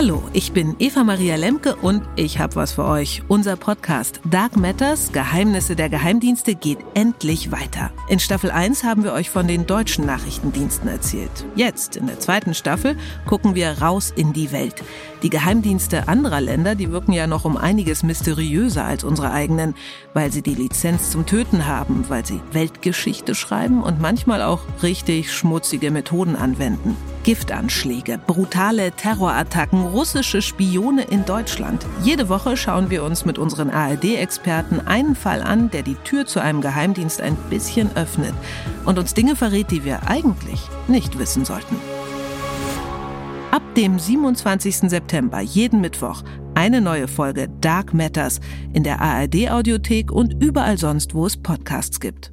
Hallo, ich bin Eva Maria Lemke und ich habe was für euch. Unser Podcast Dark Matters, Geheimnisse der Geheimdienste geht endlich weiter. In Staffel 1 haben wir euch von den deutschen Nachrichtendiensten erzählt. Jetzt, in der zweiten Staffel, gucken wir raus in die Welt. Die Geheimdienste anderer Länder, die wirken ja noch um einiges mysteriöser als unsere eigenen, weil sie die Lizenz zum Töten haben, weil sie Weltgeschichte schreiben und manchmal auch richtig schmutzige Methoden anwenden. Giftanschläge, brutale Terrorattacken, russische Spione in Deutschland. Jede Woche schauen wir uns mit unseren ARD-Experten einen Fall an, der die Tür zu einem Geheimdienst ein bisschen öffnet und uns Dinge verrät, die wir eigentlich nicht wissen sollten. Ab dem 27. September jeden Mittwoch eine neue Folge Dark Matters in der ARD Audiothek und überall sonst, wo es Podcasts gibt.